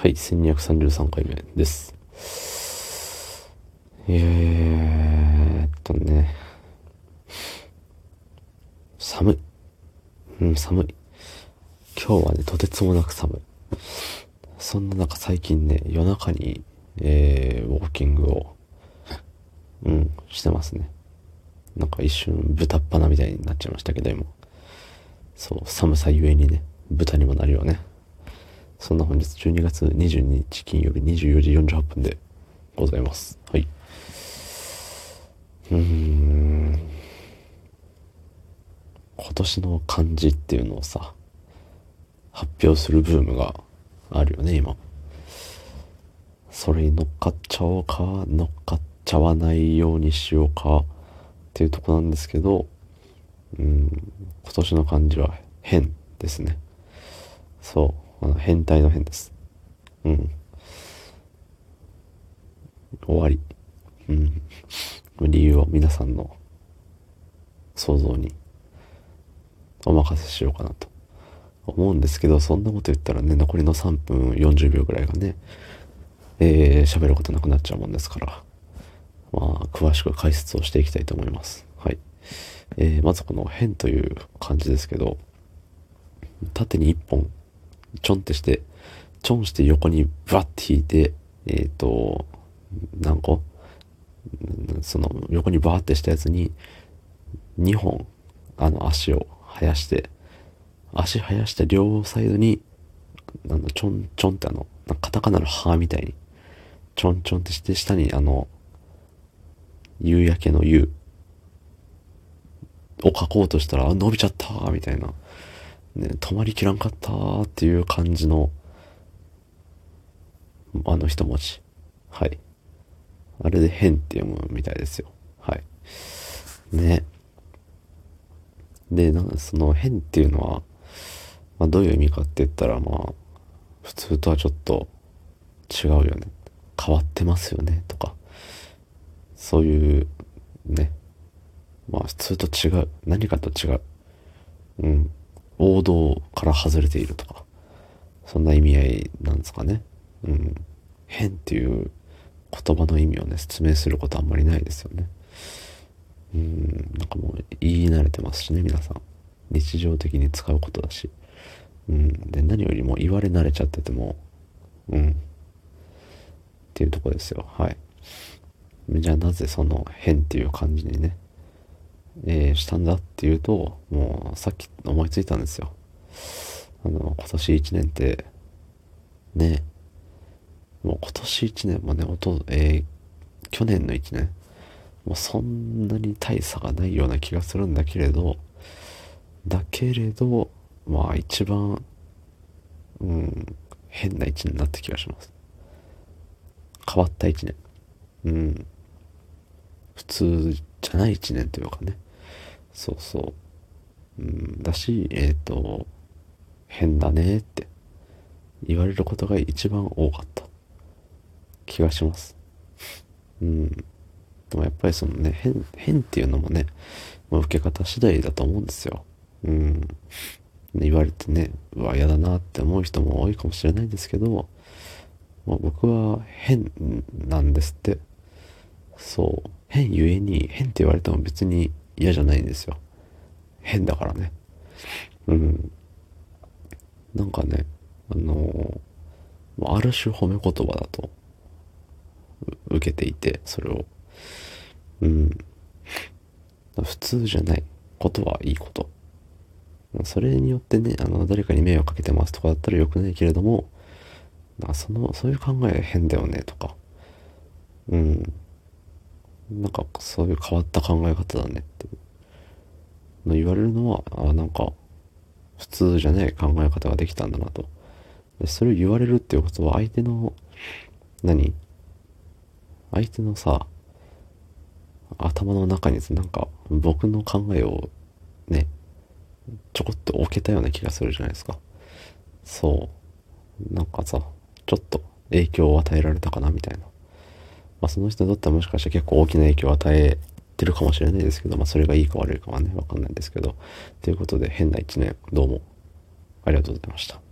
はい、1233回目です。えーっとね、寒い。うん、寒い。今日はね、とてつもなく寒い。そんな中最近ね、夜中に、えー、ウォーキングを、うん、してますね。なんか一瞬豚っ鼻みたいになっちゃいましたけど、今。そう、寒さゆえにね、豚にもなるよね。そんな本日12月22日金曜日24時48分でございます。はい。うーん。今年の漢字っていうのをさ、発表するブームがあるよね、今。それに乗っかっちゃおうか、乗っかっちゃわないようにしようかっていうとこなんですけど、うん、今年の漢字は変ですね。そう。あの変態の変です。うん。終わり。うん。理由を皆さんの想像にお任せしようかなと思うんですけど、そんなこと言ったらね、残りの3分40秒ぐらいがね、えー、喋ることなくなっちゃうもんですから、まあ、詳しく解説をしていきたいと思います。はい。えー、まずこの変という漢字ですけど、縦に1本ちょんってして、ちょんして横にバッて引いて、えっ、ー、と、何個？その横にバーってしたやつに2本あの足を生やして足生やした両サイドにあのちょんちょんってあのカタカナの歯みたいにちょんちょんってして下にあの夕焼けの夕を書こうとしたら伸びちゃったみたいな。ね、止まりきらんかったっていう感じの、あの一文字。はい。あれで変って読むみたいですよ。はい。ね。で、なんかその変っていうのは、まあどういう意味かって言ったら、まあ、普通とはちょっと違うよね。変わってますよね。とか、そういう、ね。まあ普通と違う。何かと違う。うん。王道から外れているとか、そんな意味合いなんですかね。うん。変っていう言葉の意味をね、説明することあんまりないですよね。うん、なんかもう言い慣れてますしね、皆さん。日常的に使うことだし。うん。で、何よりも言われ慣れちゃってても、うん。っていうとこですよ。はい。じゃあなぜその変っていう感じにね、えー、したんだっていうと、もうさっき思いついたんですよ。あの、今年1年って、ね、もう今年1年もね、おと、えー、去年の1年、もうそんなに大差がないような気がするんだけれど、だけれど、まあ一番、うん、変な1年になった気がします。変わった1年。うん。普通じゃない1年というかね。そうそう。うん、だし、えっ、ー、と、変だねって言われることが一番多かった気がします。うん。でもやっぱりそのね、変、変っていうのもね、まあ、受け方次第だと思うんですよ。うん。言われてね、うわ、嫌だなって思う人も多いかもしれないんですけど、まあ、僕は変なんですって。そう。変ゆえに、変って言われても別に嫌じゃないんですよ。変だからね。うん。なんかね、あのー、ある種褒め言葉だと受けていて、それを。うん。普通じゃないことはいいこと。それによってね、あの、誰かに迷惑かけてますとかだったら良くないけれども、その、そういう考え変だよねとか、うん。なんかそういう変わった考え方だねっての言われるのは、あなんか普通じゃない考え方ができたんだなと。でそれを言われるっていうことは相手の、何？相手のさ、頭の中になんか僕の考えをね、ちょこっと置けたような気がするじゃないですか。そう。なんかさ、ちょっと影響を与えられたかなみたいな。まあ、その人にとってはもしかしたら結構大きな影響を与えてるかもしれないですけど、まあ、それがいいか悪いかはね、わかんないんですけど。ということで、変な一年、どうもありがとうございました。